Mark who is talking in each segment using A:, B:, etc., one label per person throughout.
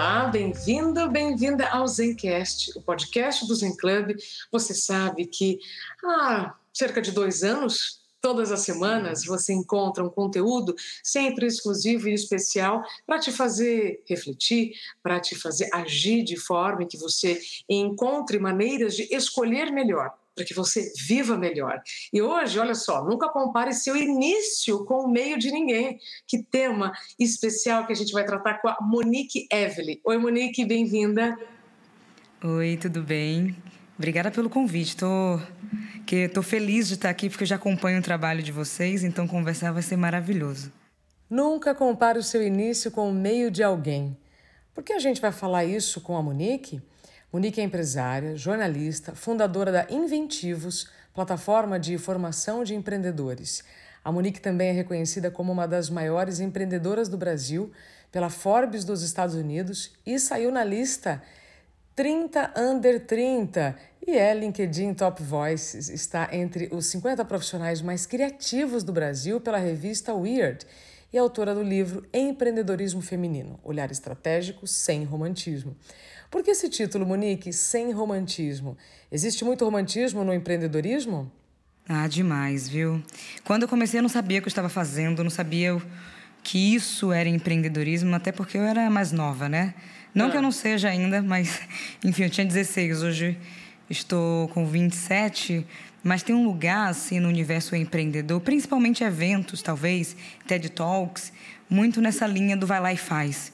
A: Olá, bem-vindo, bem-vinda ao Zencast, o podcast do Zen Club. Você sabe que há cerca de dois anos, todas as semanas, você encontra um conteúdo sempre exclusivo e especial para te fazer refletir, para te fazer agir de forma que você encontre maneiras de escolher melhor para que você viva melhor. E hoje, olha só, nunca compare seu início com o meio de ninguém. Que tema especial que a gente vai tratar com a Monique Evely. Oi, Monique, bem-vinda.
B: Oi, tudo bem? Obrigada pelo convite. Tô que tô feliz de estar aqui porque eu já acompanho o trabalho de vocês, então conversar vai ser maravilhoso.
A: Nunca compare o seu início com o meio de alguém. Por que a gente vai falar isso com a Monique? Monique é empresária, jornalista, fundadora da Inventivos, plataforma de formação de empreendedores. A Monique também é reconhecida como uma das maiores empreendedoras do Brasil pela Forbes dos Estados Unidos e saiu na lista 30 Under 30 e é LinkedIn Top Voices. Está entre os 50 profissionais mais criativos do Brasil pela revista Weird e é autora do livro Empreendedorismo Feminino: Olhar Estratégico sem Romantismo. Por que esse título, Monique, sem romantismo? Existe muito romantismo no empreendedorismo?
B: Ah, demais, viu? Quando eu comecei, eu não sabia o que eu estava fazendo, não sabia que isso era empreendedorismo, até porque eu era mais nova, né? Não ah. que eu não seja ainda, mas, enfim, eu tinha 16, hoje estou com 27, mas tem um lugar, assim, no universo empreendedor, principalmente eventos, talvez, TED Talks, muito nessa linha do vai lá e faz.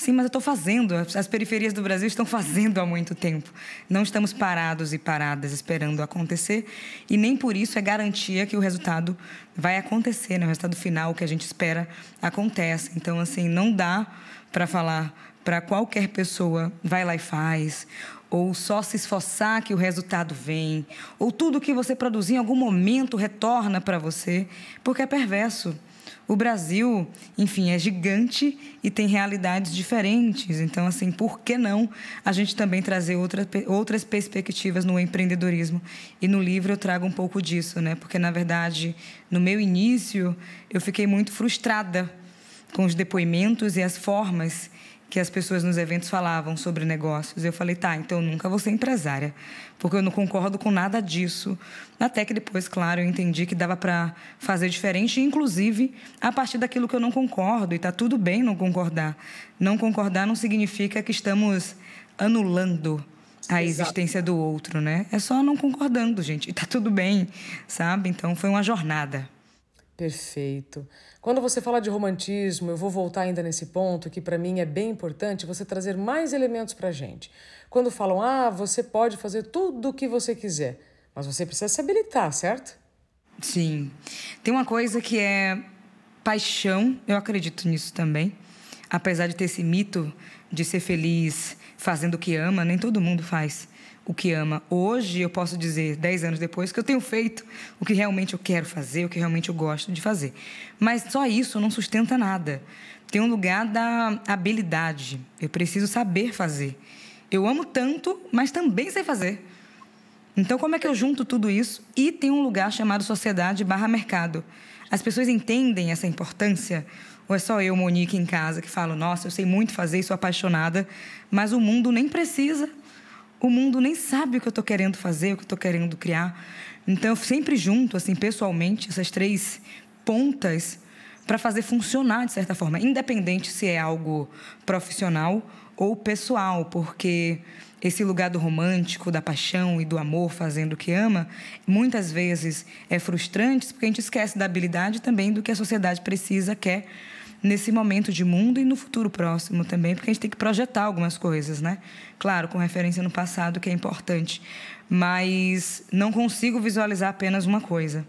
B: Sim, mas eu estou fazendo. As periferias do Brasil estão fazendo há muito tempo. Não estamos parados e paradas esperando acontecer. E nem por isso é garantia que o resultado vai acontecer, né? o resultado final, que a gente espera, acontece. Então, assim, não dá para falar para qualquer pessoa, vai lá e faz, ou só se esforçar que o resultado vem, ou tudo que você produzir em algum momento retorna para você, porque é perverso. O Brasil, enfim, é gigante e tem realidades diferentes. Então, assim, por que não a gente também trazer outra, outras perspectivas no empreendedorismo? E no livro eu trago um pouco disso, né? Porque, na verdade, no meu início, eu fiquei muito frustrada com os depoimentos e as formas que as pessoas nos eventos falavam sobre negócios. Eu falei, tá, então eu nunca vou ser empresária, porque eu não concordo com nada disso. Até que depois, claro, eu entendi que dava para fazer diferente, inclusive a partir daquilo que eu não concordo, e tá tudo bem não concordar. Não concordar não significa que estamos anulando a existência do outro, né? É só não concordando, gente, e tá tudo bem, sabe? Então foi uma jornada.
A: Perfeito. Quando você fala de romantismo, eu vou voltar ainda nesse ponto que para mim é bem importante você trazer mais elementos para gente. Quando falam, ah, você pode fazer tudo o que você quiser, mas você precisa se habilitar, certo?
B: Sim. Tem uma coisa que é paixão, eu acredito nisso também. Apesar de ter esse mito de ser feliz fazendo o que ama, nem todo mundo faz o que ama. Hoje eu posso dizer, dez anos depois, que eu tenho feito o que realmente eu quero fazer, o que realmente eu gosto de fazer. Mas só isso não sustenta nada. Tem um lugar da habilidade. Eu preciso saber fazer. Eu amo tanto, mas também sei fazer. Então, como é que eu junto tudo isso? E tem um lugar chamado sociedade barra mercado. As pessoas entendem essa importância? Ou é só eu, Monique, em casa, que falo, nossa, eu sei muito fazer e sou apaixonada, mas o mundo nem precisa o mundo nem sabe o que eu estou querendo fazer, o que eu estou querendo criar. Então, eu sempre junto, assim, pessoalmente, essas três pontas para fazer funcionar de certa forma, independente se é algo profissional ou pessoal, porque esse lugar do romântico, da paixão e do amor fazendo o que ama, muitas vezes é frustrante porque a gente esquece da habilidade também do que a sociedade precisa, quer nesse momento de mundo e no futuro próximo também, porque a gente tem que projetar algumas coisas, né? Claro, com referência no passado, que é importante, mas não consigo visualizar apenas uma coisa.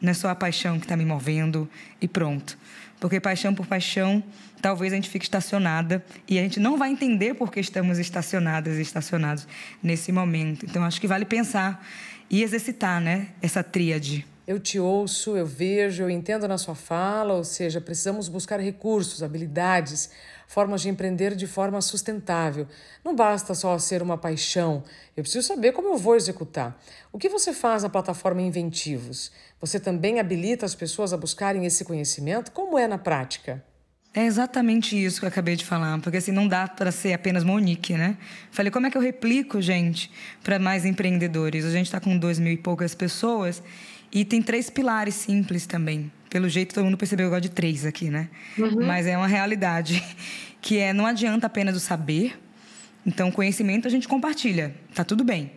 B: Não é só a paixão que está me movendo e pronto. Porque paixão por paixão, talvez a gente fique estacionada e a gente não vai entender por que estamos estacionadas e estacionados nesse momento. Então, acho que vale pensar e exercitar, né, essa tríade.
A: Eu te ouço, eu vejo, eu entendo na sua fala, ou seja, precisamos buscar recursos, habilidades, formas de empreender de forma sustentável. Não basta só ser uma paixão, eu preciso saber como eu vou executar. O que você faz na plataforma Inventivos? Você também habilita as pessoas a buscarem esse conhecimento? Como é na prática?
B: É exatamente isso que eu acabei de falar, porque assim não dá para ser apenas Monique, né? Falei, como é que eu replico, gente, para mais empreendedores? A gente está com dois mil e poucas pessoas e tem três pilares simples também. Pelo jeito, todo mundo percebeu que eu gosto de três aqui, né? Uhum. Mas é uma realidade. Que é, não adianta apenas o saber. Então, conhecimento a gente compartilha. Tá tudo bem.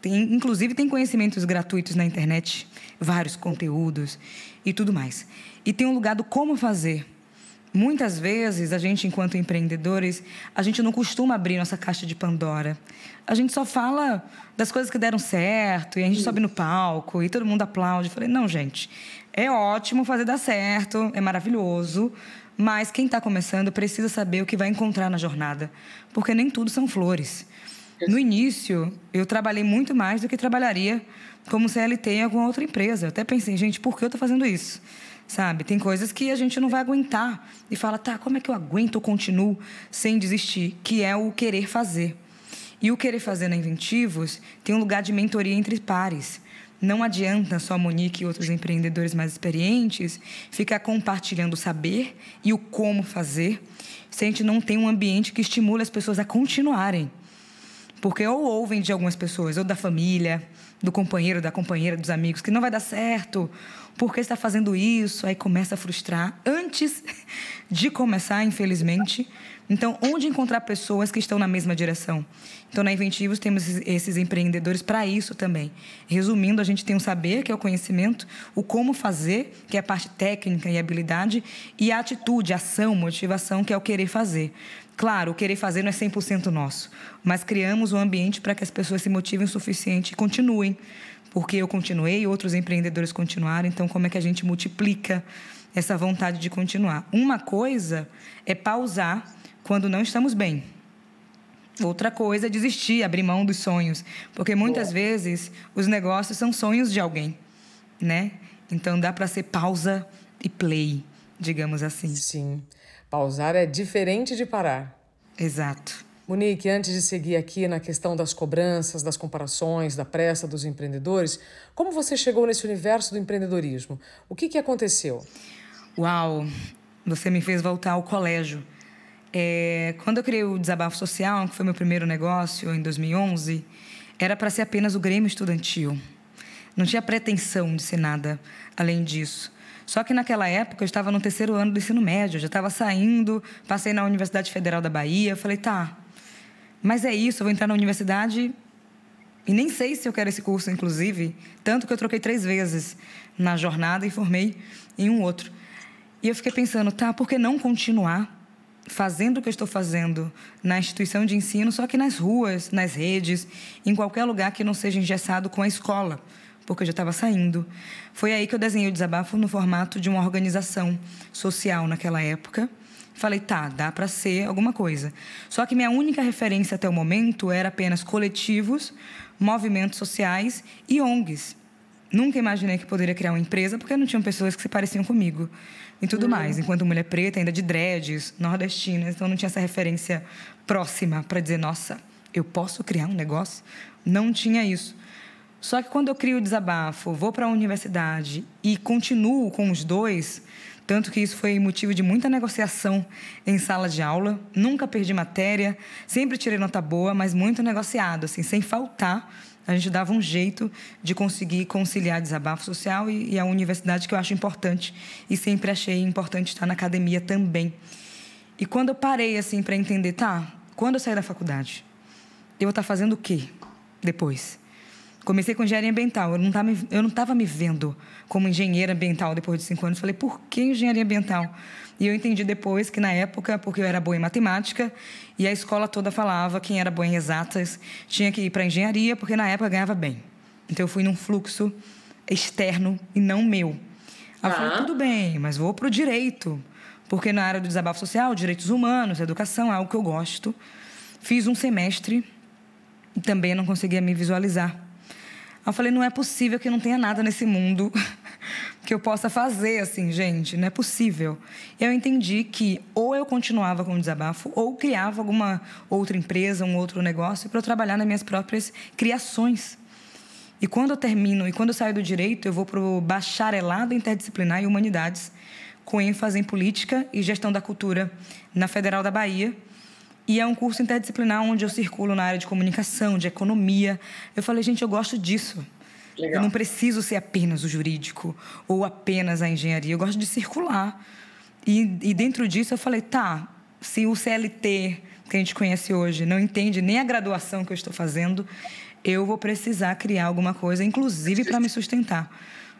B: Tem, inclusive, tem conhecimentos gratuitos na internet. Vários conteúdos e tudo mais. E tem um lugar do como fazer. Muitas vezes, a gente, enquanto empreendedores, a gente não costuma abrir nossa caixa de Pandora. A gente só fala das coisas que deram certo, e a gente Sim. sobe no palco, e todo mundo aplaude. Eu falei, não, gente, é ótimo fazer dar certo, é maravilhoso, mas quem está começando precisa saber o que vai encontrar na jornada, porque nem tudo são flores. No início, eu trabalhei muito mais do que trabalharia como CLT em alguma outra empresa. Eu até pensei, gente, por que eu estou fazendo isso? Sabe? Tem coisas que a gente não vai aguentar e fala, tá, como é que eu aguento ou continuo sem desistir? Que é o querer fazer. E o querer fazer na Inventivos tem um lugar de mentoria entre pares. Não adianta só a Monique e outros empreendedores mais experientes ficar compartilhando o saber e o como fazer se a gente não tem um ambiente que estimule as pessoas a continuarem. Porque ou ouvem de algumas pessoas, ou da família, do companheiro, da companheira, dos amigos, que não vai dar certo, por que está fazendo isso? Aí começa a frustrar antes de começar, infelizmente. Então, onde encontrar pessoas que estão na mesma direção? Então, na Inventivos temos esses empreendedores para isso também. Resumindo, a gente tem o saber, que é o conhecimento, o como fazer, que é a parte técnica e habilidade, e a atitude, ação, motivação, que é o querer fazer. Claro, o querer fazer não é 100% nosso, mas criamos um ambiente para que as pessoas se motivem o suficiente e continuem porque eu continuei, outros empreendedores continuaram, então como é que a gente multiplica essa vontade de continuar? Uma coisa é pausar quando não estamos bem. Outra coisa é desistir, abrir mão dos sonhos, porque muitas Boa. vezes os negócios são sonhos de alguém, né? Então dá para ser pausa e play, digamos assim.
A: Sim. Pausar é diferente de parar.
B: Exato.
A: Monique, antes de seguir aqui na questão das cobranças, das comparações, da pressa dos empreendedores, como você chegou nesse universo do empreendedorismo? O que, que aconteceu?
B: Uau, você me fez voltar ao colégio. É, quando eu criei o Desabafo Social, que foi meu primeiro negócio em 2011, era para ser apenas o Grêmio Estudantil. Não tinha pretensão de ser nada além disso. Só que naquela época eu estava no terceiro ano do ensino médio, já estava saindo, passei na Universidade Federal da Bahia, falei, tá, mas é isso, eu vou entrar na universidade e nem sei se eu quero esse curso, inclusive. Tanto que eu troquei três vezes na jornada e formei em um outro. E eu fiquei pensando, tá, por que não continuar fazendo o que eu estou fazendo na instituição de ensino, só que nas ruas, nas redes, em qualquer lugar que não seja engessado com a escola? Porque eu já estava saindo. Foi aí que eu desenhei o desabafo no formato de uma organização social naquela época Falei, tá, dá para ser alguma coisa. Só que minha única referência até o momento era apenas coletivos, movimentos sociais e ONGs. Nunca imaginei que poderia criar uma empresa porque não tinham pessoas que se pareciam comigo e tudo uhum. mais. Enquanto mulher preta, ainda de dreads, nordestina, então não tinha essa referência próxima para dizer, nossa, eu posso criar um negócio? Não tinha isso. Só que quando eu crio o desabafo, vou para a universidade e continuo com os dois, tanto que isso foi motivo de muita negociação em sala de aula. Nunca perdi matéria, sempre tirei nota boa, mas muito negociado, assim, sem faltar. A gente dava um jeito de conseguir conciliar desabafo social e, e a universidade, que eu acho importante. E sempre achei importante estar na academia também. E quando eu parei, assim, para entender, tá, quando eu sair da faculdade, eu vou estar fazendo o quê depois? Comecei com engenharia ambiental. Eu não estava eu não estava me vendo como engenheira ambiental depois de cinco anos. Falei, por que engenharia ambiental? E eu entendi depois que, na época, porque eu era boa em matemática, e a escola toda falava quem era boa em exatas tinha que ir para engenharia, porque na época ganhava bem. Então eu fui num fluxo externo e não meu. Aí eu falei, tudo bem, mas vou para o direito. Porque na área do desabafo social, direitos humanos, educação é algo que eu gosto. Fiz um semestre e também não conseguia me visualizar. Eu falei, não é possível que não tenha nada nesse mundo que eu possa fazer assim, gente, não é possível. Eu entendi que ou eu continuava com o desabafo ou criava alguma outra empresa, um outro negócio para eu trabalhar nas minhas próprias criações. E quando eu termino e quando eu saio do direito, eu vou para o bacharelado interdisciplinar em humanidades, com ênfase em política e gestão da cultura na Federal da Bahia e é um curso interdisciplinar onde eu circulo na área de comunicação, de economia. Eu falei, gente, eu gosto disso. Legal. Eu não preciso ser apenas o jurídico ou apenas a engenharia. Eu gosto de circular. E, e dentro disso eu falei, tá, se o CLT que a gente conhece hoje não entende nem a graduação que eu estou fazendo, eu vou precisar criar alguma coisa, inclusive para me sustentar.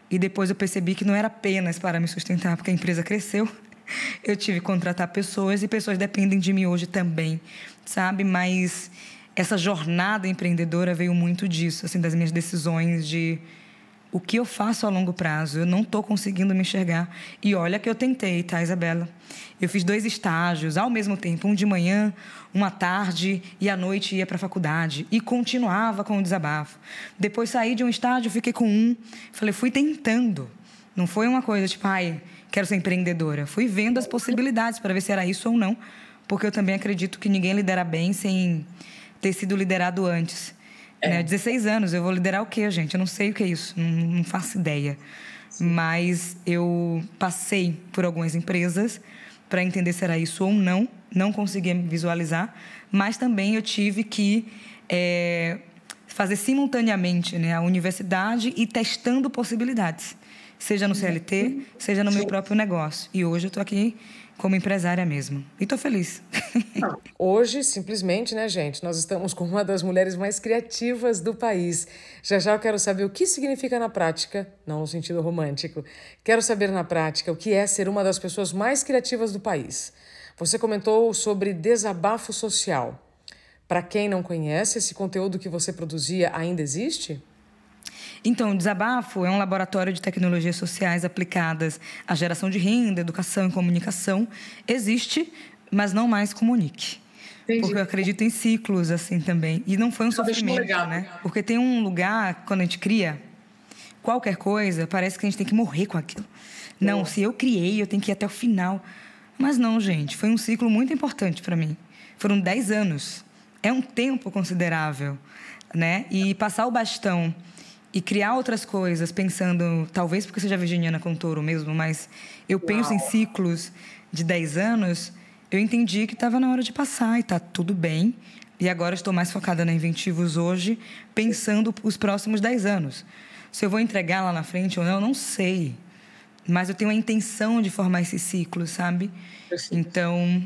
B: E depois eu percebi que não era apenas para me sustentar, porque a empresa cresceu eu tive que contratar pessoas e pessoas dependem de mim hoje também, sabe? Mas essa jornada empreendedora veio muito disso, assim, das minhas decisões de o que eu faço a longo prazo. Eu não estou conseguindo me enxergar. E olha que eu tentei, tá, Isabela? Eu fiz dois estágios ao mesmo tempo, um de manhã, uma tarde e à noite ia para a faculdade e continuava com o desabafo. Depois saí de um estágio, fiquei com um, falei, fui tentando. Não foi uma coisa tipo, ai, quero ser empreendedora. Fui vendo as possibilidades para ver se era isso ou não, porque eu também acredito que ninguém lidera bem sem ter sido liderado antes. É. Né? 16 anos, eu vou liderar o quê, gente? Eu não sei o que é isso, não, não faço ideia. Sim. Mas eu passei por algumas empresas para entender se era isso ou não, não conseguia visualizar, mas também eu tive que é, fazer simultaneamente né, a universidade e testando possibilidades seja no CLT, seja no meu próprio negócio. E hoje eu estou aqui como empresária mesmo. E estou feliz.
A: Hoje, simplesmente, né, gente, nós estamos com uma das mulheres mais criativas do país. Já já eu quero saber o que significa na prática, não no sentido romântico. Quero saber na prática o que é ser uma das pessoas mais criativas do país. Você comentou sobre desabafo social. Para quem não conhece, esse conteúdo que você produzia ainda existe?
B: Então, o Desabafo é um laboratório de tecnologias sociais aplicadas à geração de renda, educação e comunicação. Existe, mas não mais comunique. Entendi. Porque eu acredito em ciclos assim também. E não foi um sofrimento, legal, né? Porque tem um lugar, quando a gente cria qualquer coisa, parece que a gente tem que morrer com aquilo. Não, se eu criei, eu tenho que ir até o final. Mas não, gente, foi um ciclo muito importante para mim. Foram 10 anos. É um tempo considerável, né? E passar o bastão e criar outras coisas, pensando, talvez porque seja virginiana com touro mesmo, mas eu penso Uau. em ciclos de 10 anos, eu entendi que estava na hora de passar e está tudo bem. E agora estou mais focada na Inventivos hoje, pensando os próximos 10 anos. Se eu vou entregar lá na frente ou não, não sei. Mas eu tenho a intenção de formar esse ciclo, sabe? Então,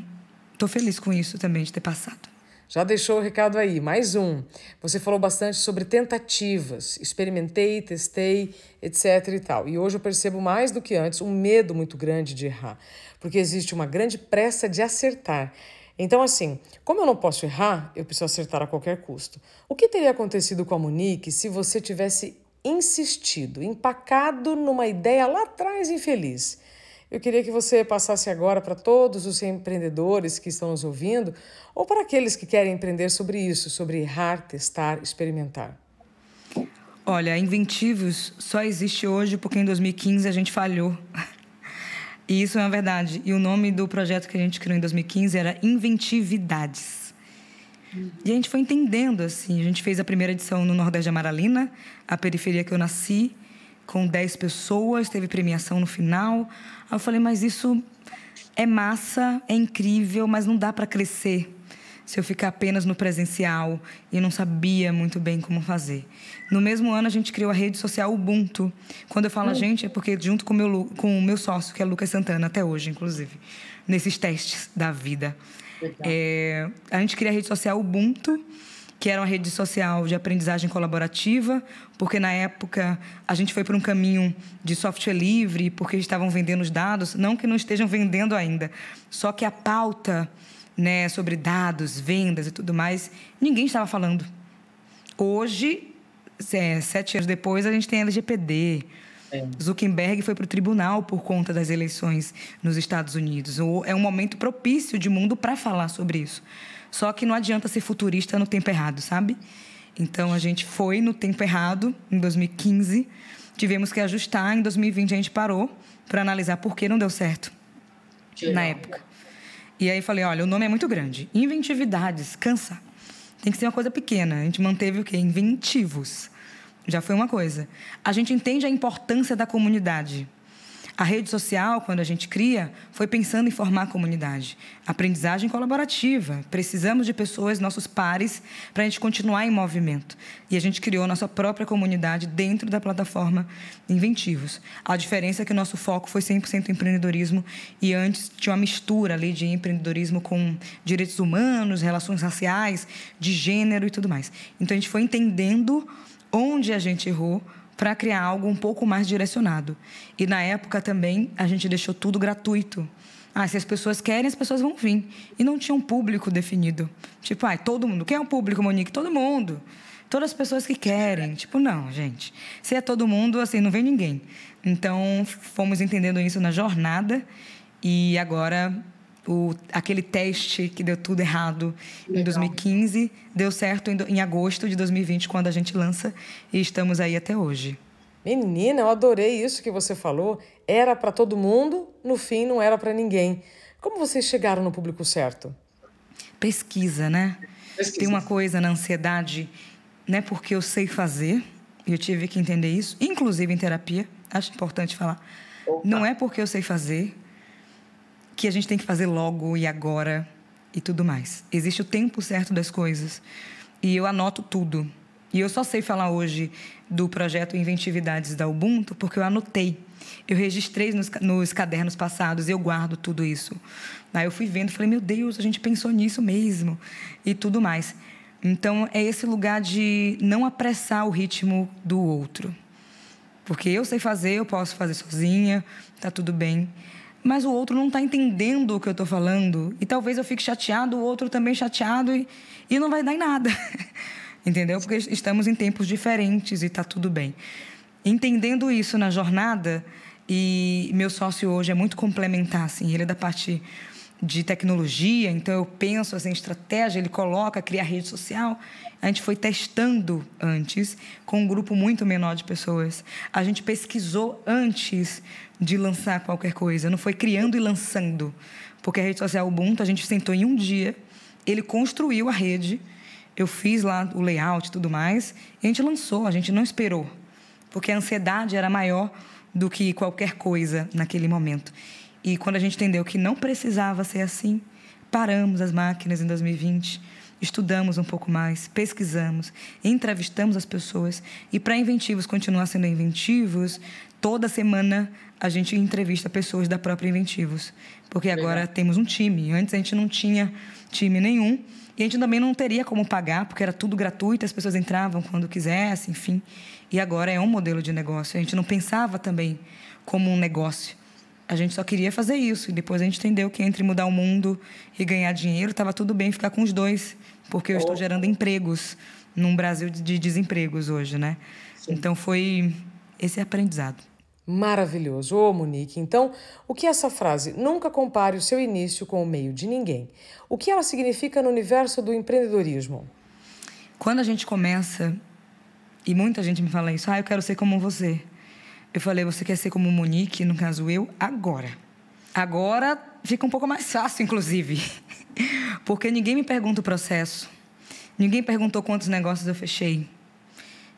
B: estou feliz com isso também, de ter passado.
A: Já deixou o recado aí. Mais um. Você falou bastante sobre tentativas. Experimentei, testei, etc e tal. E hoje eu percebo mais do que antes um medo muito grande de errar, porque existe uma grande pressa de acertar. Então, assim, como eu não posso errar, eu preciso acertar a qualquer custo. O que teria acontecido com a Monique se você tivesse insistido, empacado numa ideia lá atrás infeliz? Eu queria que você passasse agora para todos os empreendedores que estão nos ouvindo, ou para aqueles que querem empreender sobre isso, sobre errar, testar, experimentar.
B: Olha, Inventivos só existe hoje porque em 2015 a gente falhou. E isso é uma verdade. E o nome do projeto que a gente criou em 2015 era Inventividades. E a gente foi entendendo, assim. A gente fez a primeira edição no Nordeste de Amaralina, a periferia que eu nasci, com 10 pessoas, teve premiação no final. Aí eu falei, mas isso é massa, é incrível, mas não dá para crescer se eu ficar apenas no presencial e não sabia muito bem como fazer. No mesmo ano, a gente criou a rede social Ubuntu. Quando eu falo a hum. gente, é porque junto com, meu, com o meu sócio, que é Lucas Santana, até hoje, inclusive, nesses testes da vida. É, a gente cria a rede social Ubuntu, que era uma rede social de aprendizagem colaborativa, porque na época a gente foi por um caminho de software livre, porque estavam vendendo os dados, não que não estejam vendendo ainda, só que a pauta né, sobre dados, vendas e tudo mais, ninguém estava falando. Hoje, é, sete anos depois, a gente tem LGPD. É. Zuckerberg foi para o tribunal por conta das eleições nos Estados Unidos. É um momento propício de mundo para falar sobre isso. Só que não adianta ser futurista no tempo errado, sabe? Então a gente foi no tempo errado, em 2015, tivemos que ajustar, em 2020 a gente parou para analisar por que não deu certo na época. E aí falei, olha, o nome é muito grande. Inventividades, cansa. Tem que ser uma coisa pequena. A gente manteve o quê? Inventivos. Já foi uma coisa. A gente entende a importância da comunidade. A rede social, quando a gente cria, foi pensando em formar a comunidade. Aprendizagem colaborativa. Precisamos de pessoas, nossos pares, para a gente continuar em movimento. E a gente criou nossa própria comunidade dentro da plataforma Inventivos. A diferença é que o nosso foco foi 100% empreendedorismo e antes tinha uma mistura ali de empreendedorismo com direitos humanos, relações raciais, de gênero e tudo mais. Então a gente foi entendendo onde a gente errou para criar algo um pouco mais direcionado. E na época também a gente deixou tudo gratuito. Ah, se as pessoas querem, as pessoas vão vir. E não tinha um público definido. Tipo, ah, todo mundo. Quem é o público, Monique? Todo mundo. Todas as pessoas que querem. Tipo, não, gente. Se é todo mundo, assim, não vem ninguém. Então, fomos entendendo isso na jornada. E agora o, aquele teste que deu tudo errado Legal. em 2015 deu certo em, em agosto de 2020, quando a gente lança, e estamos aí até hoje.
A: Menina, eu adorei isso que você falou. Era para todo mundo, no fim não era para ninguém. Como vocês chegaram no público certo?
B: Pesquisa, né? Pesquisa. Tem uma coisa na ansiedade, não é porque eu sei fazer, e eu tive que entender isso, inclusive em terapia, acho importante falar. Opa. Não é porque eu sei fazer, que a gente tem que fazer logo e agora e tudo mais. Existe o tempo certo das coisas. E eu anoto tudo. E eu só sei falar hoje do projeto Inventividades da Ubuntu porque eu anotei. Eu registrei nos, nos cadernos passados eu guardo tudo isso. Aí eu fui vendo, falei, meu Deus, a gente pensou nisso mesmo e tudo mais. Então é esse lugar de não apressar o ritmo do outro. Porque eu sei fazer, eu posso fazer sozinha, tá tudo bem mas o outro não está entendendo o que eu estou falando. E talvez eu fique chateado, o outro também chateado, e, e não vai dar em nada. Entendeu? Porque estamos em tempos diferentes e está tudo bem. Entendendo isso na jornada, e meu sócio hoje é muito complementar, assim, ele é da parte de tecnologia, então eu penso assim, estratégia, ele coloca, cria rede social. A gente foi testando antes com um grupo muito menor de pessoas. A gente pesquisou antes de lançar qualquer coisa, não foi criando e lançando. Porque a rede social Ubuntu, a gente sentou em um dia, ele construiu a rede, eu fiz lá o layout e tudo mais, e a gente lançou, a gente não esperou. Porque a ansiedade era maior do que qualquer coisa naquele momento. E quando a gente entendeu que não precisava ser assim, paramos as máquinas em 2020, estudamos um pouco mais, pesquisamos, entrevistamos as pessoas. E para Inventivos continuar sendo inventivos, toda semana a gente entrevista pessoas da própria Inventivos. Porque agora Legal. temos um time. Antes a gente não tinha time nenhum. E a gente também não teria como pagar, porque era tudo gratuito, as pessoas entravam quando quisessem, enfim. E agora é um modelo de negócio. A gente não pensava também como um negócio a gente só queria fazer isso. E depois a gente entendeu que entre mudar o mundo e ganhar dinheiro, estava tudo bem ficar com os dois, porque eu estou gerando empregos num Brasil de desempregos hoje, né? Sim. Então foi esse aprendizado.
A: Maravilhoso. Ô, Monique, então, o que é essa frase? Nunca compare o seu início com o meio de ninguém. O que ela significa no universo do empreendedorismo?
B: Quando a gente começa, e muita gente me fala isso, ah, eu quero ser como você. Eu falei, você quer ser como Monique, no caso eu, agora. Agora fica um pouco mais fácil, inclusive. Porque ninguém me pergunta o processo. Ninguém perguntou quantos negócios eu fechei.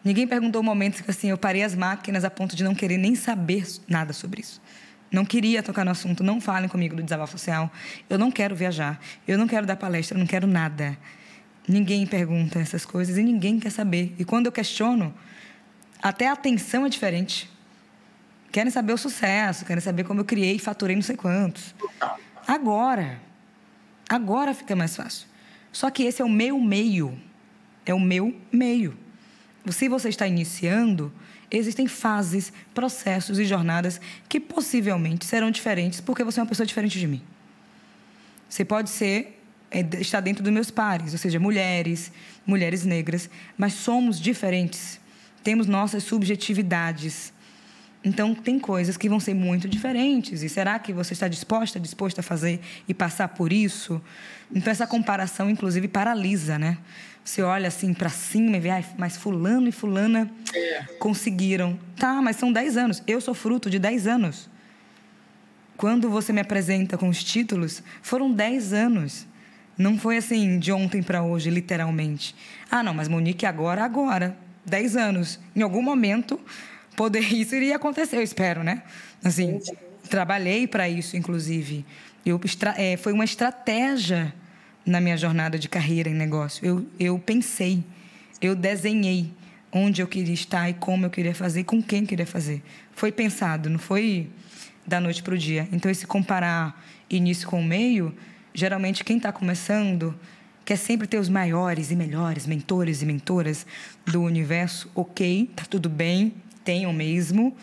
B: Ninguém perguntou o momento que assim, eu parei as máquinas a ponto de não querer nem saber nada sobre isso. Não queria tocar no assunto, não falem comigo do desabafo social. Eu não quero viajar, eu não quero dar palestra, eu não quero nada. Ninguém pergunta essas coisas e ninguém quer saber. E quando eu questiono, até a atenção é diferente. Querem saber o sucesso, querem saber como eu criei e faturei não sei quantos. Agora. Agora fica mais fácil. Só que esse é o meu meio. É o meu meio. Se você está iniciando, existem fases, processos e jornadas que possivelmente serão diferentes porque você é uma pessoa diferente de mim. Você pode ser é, estar dentro dos meus pares, ou seja, mulheres, mulheres negras, mas somos diferentes. Temos nossas subjetividades Então, tem coisas que vão ser muito diferentes. E será que você está disposta, disposta a fazer e passar por isso? Então, essa comparação, inclusive, paralisa, né? Você olha assim para cima e vê, ah, mas fulano e fulana é. conseguiram. Tá, mas são 10 anos. Eu sou fruto de 10 anos. Quando você me apresenta com os títulos, foram 10 anos. Não foi assim, de ontem para hoje, literalmente. Ah, não, mas Monique agora, agora. 10 anos. Em algum momento, poder isso iria acontecer, eu espero, né? Assim, trabalhei para isso, inclusive. Eu, é, foi uma estratégia na minha jornada de carreira em negócio. Eu, eu pensei, eu desenhei onde eu queria estar e como eu queria fazer e com quem queria fazer. Foi pensado, não foi da noite para o dia. Então, esse comparar início com o meio, geralmente quem está começando quer sempre ter os maiores e melhores mentores e mentoras do universo. Ok, tá tudo bem, tenham mesmo,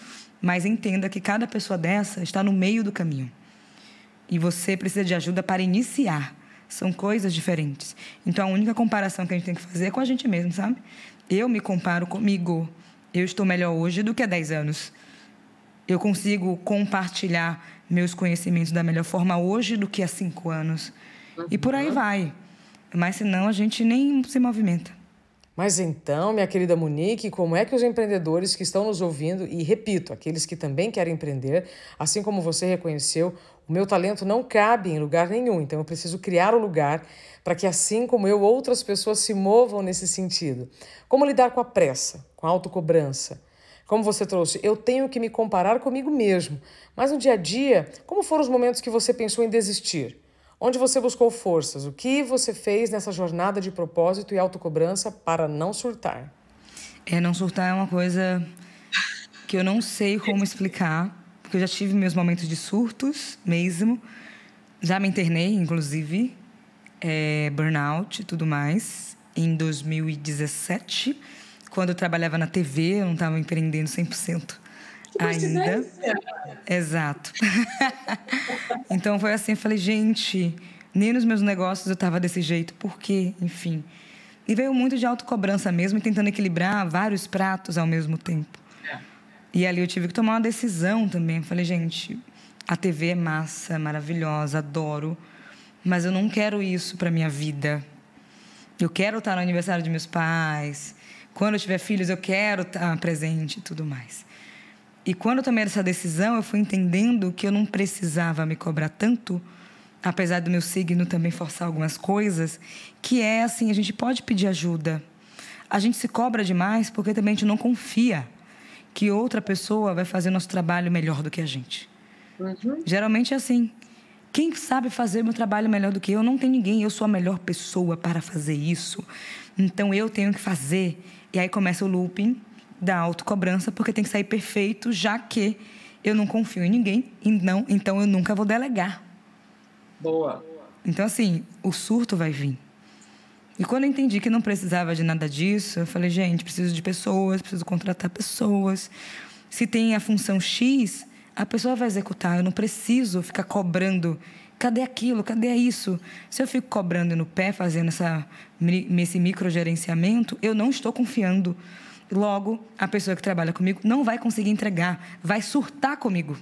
B: mas entenda que cada pessoa dessa está no meio do caminho. E você precisa de ajuda para iniciar. São coisas diferentes. Então a única comparação que a gente tem que fazer é com a gente mesmo, sabe? Eu me comparo comigo. Eu estou melhor hoje do que há 10 anos. Eu consigo compartilhar meus conhecimentos da melhor forma hoje do que há 5 anos. E por aí vai. Mas senão a gente nem se movimenta.
A: Mas então, minha querida Monique, como é que os empreendedores que estão nos ouvindo, e repito, aqueles que também querem empreender, assim como você reconheceu, o meu talento não cabe em lugar nenhum, então eu preciso criar o um lugar para que, assim como eu, outras pessoas se movam nesse sentido. Como lidar com a pressa, com a autocobrança? Como você trouxe, eu tenho que me comparar comigo mesmo. Mas no dia a dia, como foram os momentos que você pensou em desistir? Onde você buscou forças? O que você fez nessa jornada de propósito e autocobrança para não surtar?
B: É, não surtar é uma coisa que eu não sei como explicar porque eu já tive meus momentos de surtos mesmo. Já me internei, inclusive, é, burnout e tudo mais, em 2017, quando eu trabalhava na TV, eu não estava empreendendo 100% ainda. Exato. então foi assim, eu falei, gente, nem nos meus negócios eu estava desse jeito, por quê? Enfim. E veio muito de autocobrança mesmo, tentando equilibrar vários pratos ao mesmo tempo. E ali eu tive que tomar uma decisão também. Falei, gente, a TV é massa, é maravilhosa, adoro, mas eu não quero isso para minha vida. Eu quero estar no aniversário de meus pais. Quando eu tiver filhos, eu quero estar presente e tudo mais. E quando eu tomei essa decisão, eu fui entendendo que eu não precisava me cobrar tanto, apesar do meu signo também forçar algumas coisas, que é assim, a gente pode pedir ajuda. A gente se cobra demais porque também a gente não confia que outra pessoa vai fazer nosso trabalho melhor do que a gente. Uhum. Geralmente é assim. Quem sabe fazer meu trabalho melhor do que eu? Não tem ninguém. Eu sou a melhor pessoa para fazer isso. Então eu tenho que fazer. E aí começa o looping da autocobrança, porque tem que sair perfeito, já que eu não confio em ninguém. E não, então eu nunca vou delegar.
C: Boa.
B: Então, assim, o surto vai vir. E quando eu entendi que não precisava de nada disso, eu falei, gente, preciso de pessoas, preciso contratar pessoas. Se tem a função X, a pessoa vai executar. Eu não preciso ficar cobrando. Cadê aquilo? Cadê isso? Se eu fico cobrando no pé, fazendo essa, esse microgerenciamento, eu não estou confiando. Logo, a pessoa que trabalha comigo não vai conseguir entregar, vai surtar comigo.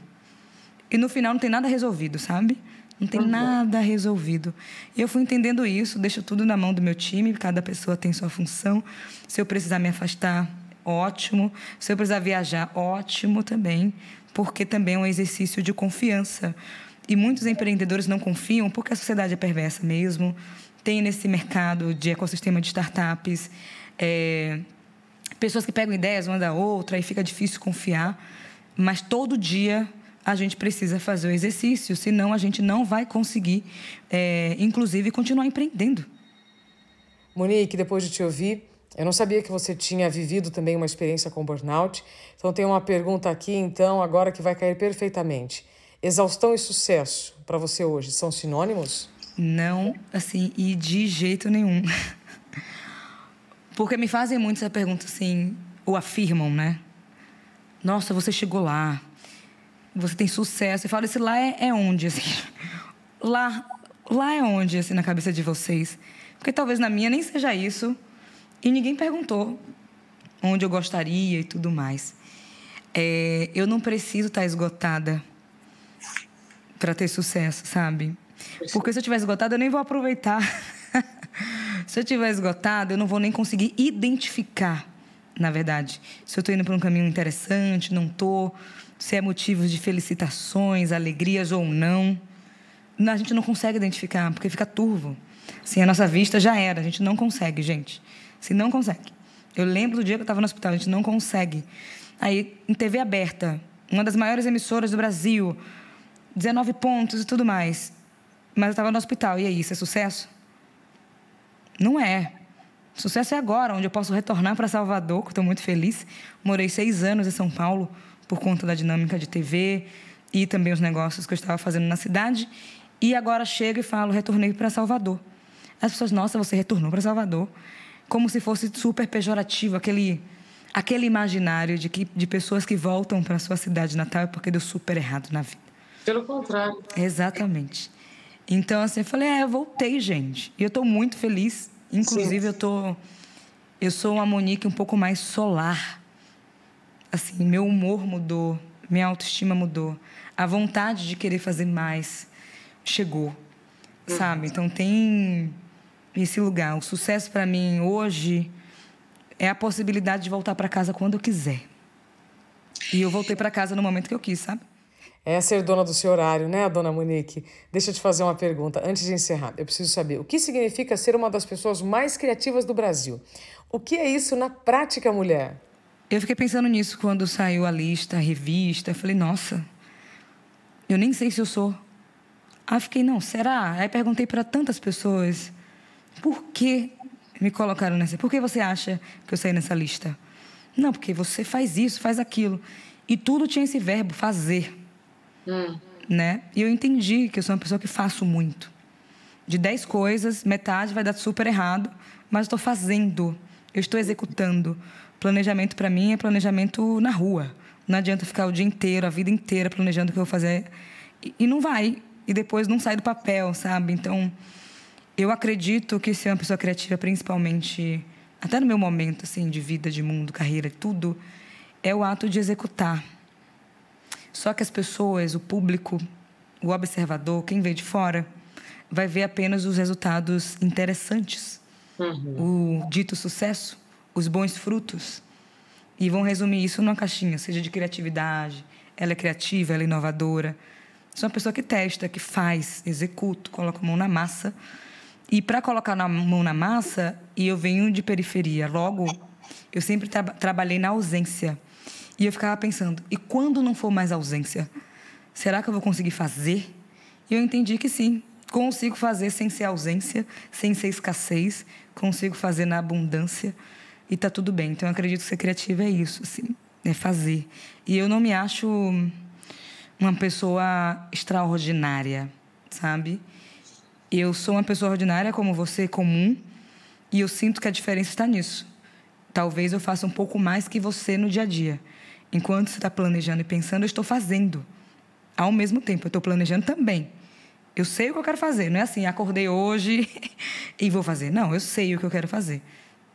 B: E no final não tem nada resolvido, sabe? Não tem uhum. nada resolvido. E eu fui entendendo isso, deixo tudo na mão do meu time, cada pessoa tem sua função. Se eu precisar me afastar, ótimo. Se eu precisar viajar, ótimo também, porque também é um exercício de confiança. E muitos empreendedores não confiam porque a sociedade é perversa mesmo. Tem nesse mercado de ecossistema de startups é, pessoas que pegam ideias uma da outra e fica difícil confiar. Mas todo dia a gente precisa fazer o exercício, senão a gente não vai conseguir, é, inclusive, continuar empreendendo.
A: Monique, depois de te ouvir, eu não sabia que você tinha vivido também uma experiência com burnout. Então, tem uma pergunta aqui, então, agora que vai cair perfeitamente. Exaustão e sucesso, para você hoje, são sinônimos?
B: Não, assim, e de jeito nenhum. Porque me fazem muito essa pergunta assim, ou afirmam, né? Nossa, você chegou lá você tem sucesso. Eu falo, esse lá é, é onde, assim? Lá, lá é onde, assim, na cabeça de vocês? Porque talvez na minha nem seja isso. E ninguém perguntou onde eu gostaria e tudo mais. é, eu não preciso estar tá esgotada para ter sucesso, sabe? Porque se eu estiver esgotada, eu nem vou aproveitar. se eu estiver esgotada, eu não vou nem conseguir identificar, na verdade, se eu estou indo para um caminho interessante, não estou, se é motivo de felicitações, alegrias ou não. A gente não consegue identificar, porque fica turvo. Assim, a nossa vista já era, a gente não consegue, gente. Se não consegue. Eu lembro do dia que eu estava no hospital, a gente não consegue. Aí, em TV aberta, uma das maiores emissoras do Brasil, 19 pontos e tudo mais. Mas eu estava no hospital. E aí, isso é sucesso? Não é. Sucesso é agora, onde eu posso retornar para Salvador, que estou muito feliz. Morei seis anos em São Paulo por conta da dinâmica de TV e também os negócios que eu estava fazendo na cidade. E agora chego e falo, retornei para Salvador. As pessoas, nossa, você retornou para Salvador. Como se fosse super pejorativo, aquele, aquele imaginário de, que, de pessoas que voltam para sua cidade natal é porque deu super errado na vida.
A: Pelo contrário.
B: Exatamente. Então, assim, eu falei, é, eu voltei, gente. E eu estou muito feliz. Inclusive, Sim. eu tô... Eu sou uma Monique um pouco mais solar. Assim, meu humor mudou, minha autoestima mudou. A vontade de querer fazer mais chegou, sabe? Então, tem esse lugar. O sucesso para mim hoje é a possibilidade de voltar para casa quando eu quiser. E eu voltei para casa no momento que eu quis, sabe?
A: É ser dona do seu horário, né, dona Monique? Deixa eu te fazer uma pergunta antes de encerrar. Eu preciso saber o que significa ser uma das pessoas mais criativas do Brasil. O que é isso na prática, mulher?
B: Eu fiquei pensando nisso quando saiu a lista, a revista. Eu falei, nossa, eu nem sei se eu sou. Aí fiquei, não, será? Aí perguntei para tantas pessoas, por que me colocaram nessa? Por que você acha que eu saí nessa lista? Não, porque você faz isso, faz aquilo. E tudo tinha esse verbo, fazer. Hum. Né? E eu entendi que eu sou uma pessoa que faço muito. De dez coisas, metade vai dar super errado, mas estou fazendo, eu estou executando. Planejamento para mim é planejamento na rua. Não adianta ficar o dia inteiro, a vida inteira planejando o que eu vou fazer e, e não vai. E depois não sai do papel, sabe? Então, eu acredito que ser uma pessoa criativa, principalmente, até no meu momento assim de vida, de mundo, carreira, tudo, é o ato de executar só que as pessoas, o público, o observador, quem vê de fora, vai ver apenas os resultados interessantes, uhum. o dito sucesso, os bons frutos. E vão resumir isso numa caixinha, seja de criatividade, ela é criativa, ela é inovadora. Sou uma pessoa que testa, que faz, executa, coloca a mão na massa. E para colocar a mão na massa, e eu venho de periferia, logo, eu sempre tra trabalhei na ausência. E eu ficava pensando, e quando não for mais ausência, será que eu vou conseguir fazer? E eu entendi que sim, consigo fazer sem ser ausência, sem ser escassez, consigo fazer na abundância e tá tudo bem. Então eu acredito que ser criativa é isso, assim, é fazer. E eu não me acho uma pessoa extraordinária, sabe? Eu sou uma pessoa ordinária como você, comum, e eu sinto que a diferença está nisso. Talvez eu faça um pouco mais que você no dia a dia. Enquanto você está planejando e pensando, eu estou fazendo. Ao mesmo tempo, eu estou planejando também. Eu sei o que eu quero fazer. Não é assim, acordei hoje e vou fazer. Não, eu sei o que eu quero fazer.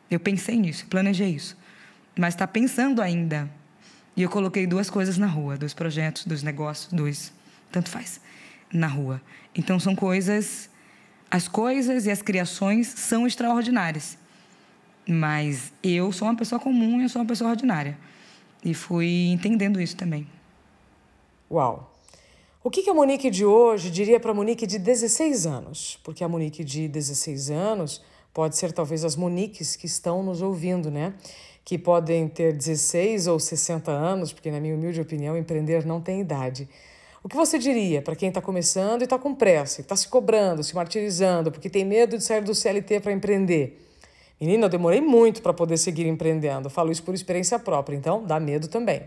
B: Eu pensei nisso, planejei isso. Mas está pensando ainda. E eu coloquei duas coisas na rua: dois projetos, dois negócios, dois. Tanto faz. Na rua. Então são coisas. As coisas e as criações são extraordinárias. Mas eu sou uma pessoa comum e eu sou uma pessoa ordinária. E fui entendendo isso também.
A: Uau! O que a Monique de hoje diria para a Monique de 16 anos? Porque a Monique de 16 anos pode ser talvez as Moniques que estão nos ouvindo, né? Que podem ter 16 ou 60 anos, porque, na minha humilde opinião, empreender não tem idade. O que você diria para quem está começando e está com pressa, está se cobrando, se martirizando, porque tem medo de sair do CLT para empreender? Menina, eu demorei muito para poder seguir empreendendo. falo isso por experiência própria, então dá medo também.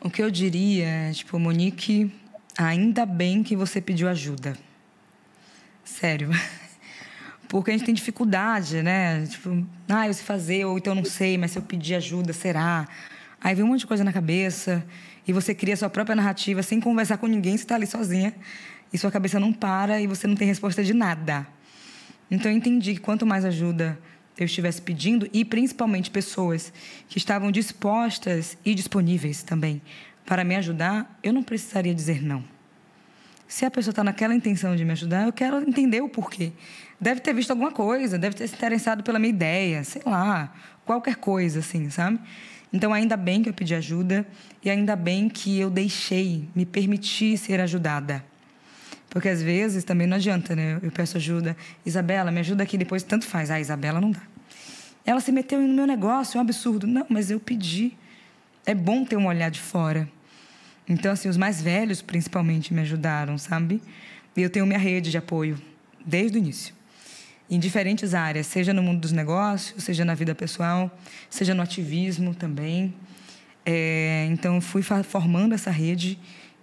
B: O que eu diria é, tipo, Monique, ainda bem que você pediu ajuda. Sério. Porque a gente tem dificuldade, né? Tipo, ah, eu sei fazer, ou então não sei, mas se eu pedir ajuda, será? Aí vem um monte de coisa na cabeça e você cria sua própria narrativa sem conversar com ninguém, você está ali sozinha e sua cabeça não para e você não tem resposta de nada. Então eu entendi que quanto mais ajuda eu estivesse pedindo e principalmente pessoas que estavam dispostas e disponíveis também para me ajudar, eu não precisaria dizer não. Se a pessoa está naquela intenção de me ajudar, eu quero entender o porquê. Deve ter visto alguma coisa, deve ter se interessado pela minha ideia, sei lá, qualquer coisa, assim, sabe? Então, ainda bem que eu pedi ajuda e ainda bem que eu deixei, me permiti ser ajudada. Porque às vezes também não adianta, né? Eu peço ajuda. Isabela, me ajuda aqui, depois tanto faz. Ah, Isabela não dá. Ela se meteu no meu negócio, é um absurdo. Não, mas eu pedi. É bom ter um olhar de fora. Então, assim, os mais velhos, principalmente, me ajudaram, sabe? E eu tenho minha rede de apoio desde o início. Em diferentes áreas, seja no mundo dos negócios, seja na vida pessoal, seja no ativismo também. É, então, fui formando essa rede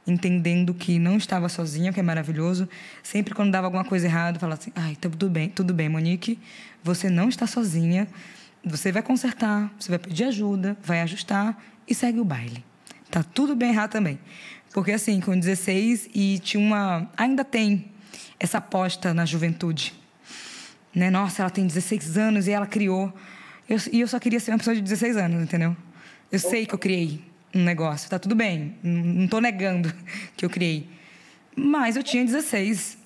B: entendendo que não estava sozinha, que é maravilhoso. Sempre quando dava alguma coisa errada, falava assim: "Ai, tá tudo bem, tudo bem, Monique, você não está sozinha. Você vai consertar, você vai pedir ajuda, vai ajustar e segue o baile. Tá tudo bem errado também". Porque assim, com 16 e tinha uma, ainda tem essa aposta na juventude. Né? Nossa, ela tem 16 anos e ela criou. Eu, e eu só queria ser uma pessoa de 16 anos, entendeu? Eu sei que eu criei um negócio. Tá tudo bem. Não estou negando que eu criei. Mas eu tinha 16.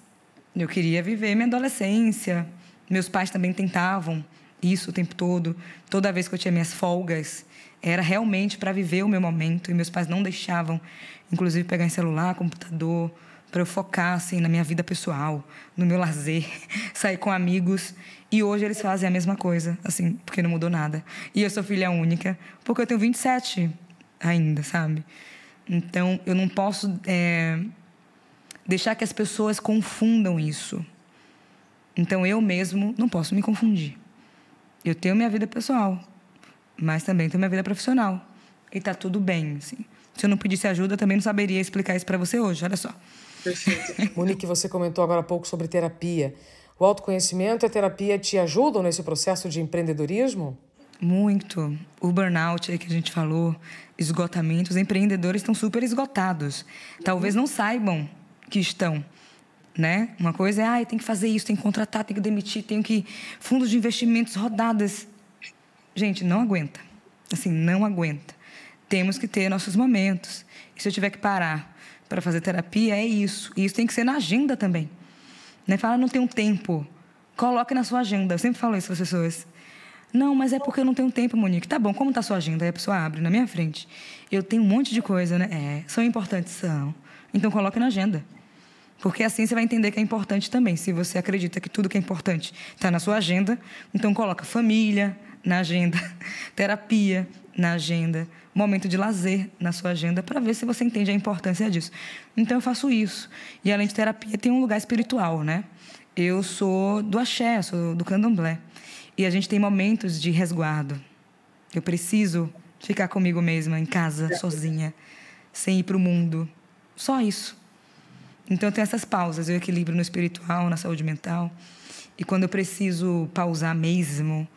B: Eu queria viver minha adolescência. Meus pais também tentavam isso o tempo todo. Toda vez que eu tinha minhas folgas, era realmente para viver o meu momento. E meus pais não deixavam, inclusive, pegar em celular, computador, para eu focar assim, na minha vida pessoal, no meu lazer, sair com amigos. E hoje eles fazem a mesma coisa, assim, porque não mudou nada. E eu sou filha única, porque eu tenho 27 ainda, sabe? Então, eu não posso é, deixar que as pessoas confundam isso. Então, eu mesmo não posso me confundir. Eu tenho minha vida pessoal, mas também tenho minha vida profissional. E tá tudo bem, assim. Se eu não pedisse ajuda, eu também não saberia explicar isso para você hoje, olha só.
A: Perfeito. Monique, você comentou agora há pouco sobre terapia. O autoconhecimento e a terapia te ajudam nesse processo de empreendedorismo?
B: Muito. O burnout aí que a gente falou, esgotamento, os empreendedores estão super esgotados. Talvez não saibam que estão. Né? Uma coisa é, ah, tem que fazer isso, tem que contratar, tem que demitir, tem que. Fundos de investimentos, rodadas. Gente, não aguenta. Assim, não aguenta. Temos que ter nossos momentos. E se eu tiver que parar para fazer terapia, é isso. E isso tem que ser na agenda também. Né? Fala, não tenho tempo. Coloque na sua agenda. Eu sempre falo isso para as pessoas. Não, mas é porque eu não tenho tempo, Monique. Tá bom, como tá sua agenda? Aí a pessoa abre na minha frente. Eu tenho um monte de coisa, né? É, são importantes? São. Então coloque na agenda. Porque assim você vai entender que é importante também. Se você acredita que tudo que é importante está na sua agenda, então coloca família na agenda, terapia na agenda, momento de lazer na sua agenda, para ver se você entende a importância disso. Então eu faço isso. E além de terapia, tem um lugar espiritual, né? Eu sou do axé, sou do candomblé. E a gente tem momentos de resguardo. Eu preciso ficar comigo mesma, em casa, sozinha, sem ir para o mundo. Só isso. Então, eu tenho essas pausas. Eu equilibro no espiritual, na saúde mental. E quando eu preciso pausar mesmo,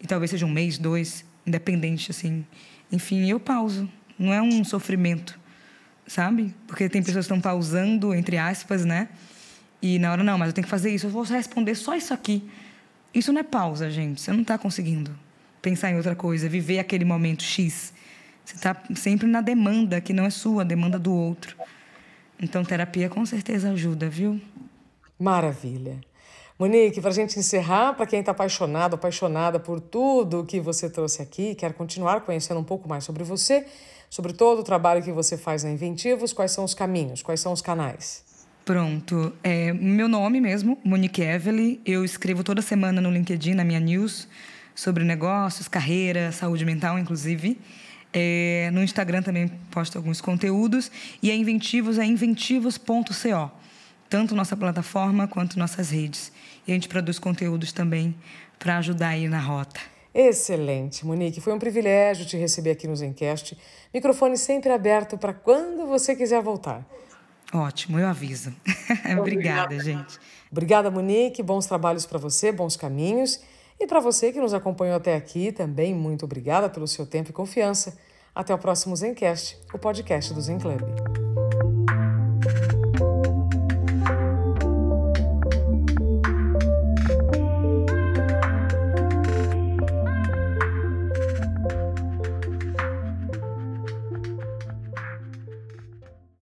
B: e talvez seja um mês, dois, independente, assim, enfim, eu pauso. Não é um sofrimento, sabe? Porque tem pessoas que estão pausando, entre aspas, né? E na hora, não, mas eu tenho que fazer isso. Eu vou responder só isso aqui. Isso não é pausa, gente. Você não está conseguindo pensar em outra coisa, viver aquele momento X. Você está sempre na demanda que não é sua, demanda do outro. Então, terapia com certeza ajuda, viu?
A: Maravilha. Monique, para a gente encerrar, para quem está apaixonado, apaixonada por tudo que você trouxe aqui, quer continuar conhecendo um pouco mais sobre você, sobre todo o trabalho que você faz na Inventivos, quais são os caminhos, quais são os canais?
B: Pronto. É, meu nome mesmo, Monique Evely. Eu escrevo toda semana no LinkedIn, na minha news, sobre negócios, carreira, saúde mental, inclusive. É, no Instagram também posto alguns conteúdos. E a Inventivos é inventivos.co. Tanto nossa plataforma quanto nossas redes. E a gente produz conteúdos também para ajudar aí na rota.
A: Excelente, Monique. Foi um privilégio te receber aqui no Zencast. Microfone sempre aberto para quando você quiser voltar.
B: Ótimo, eu aviso. Obrigada, gente.
A: Obrigada, Monique. Bons trabalhos para você, bons caminhos. E para você que nos acompanhou até aqui, também muito obrigada pelo seu tempo e confiança. Até o próximo Zencast, o podcast do Zen Club.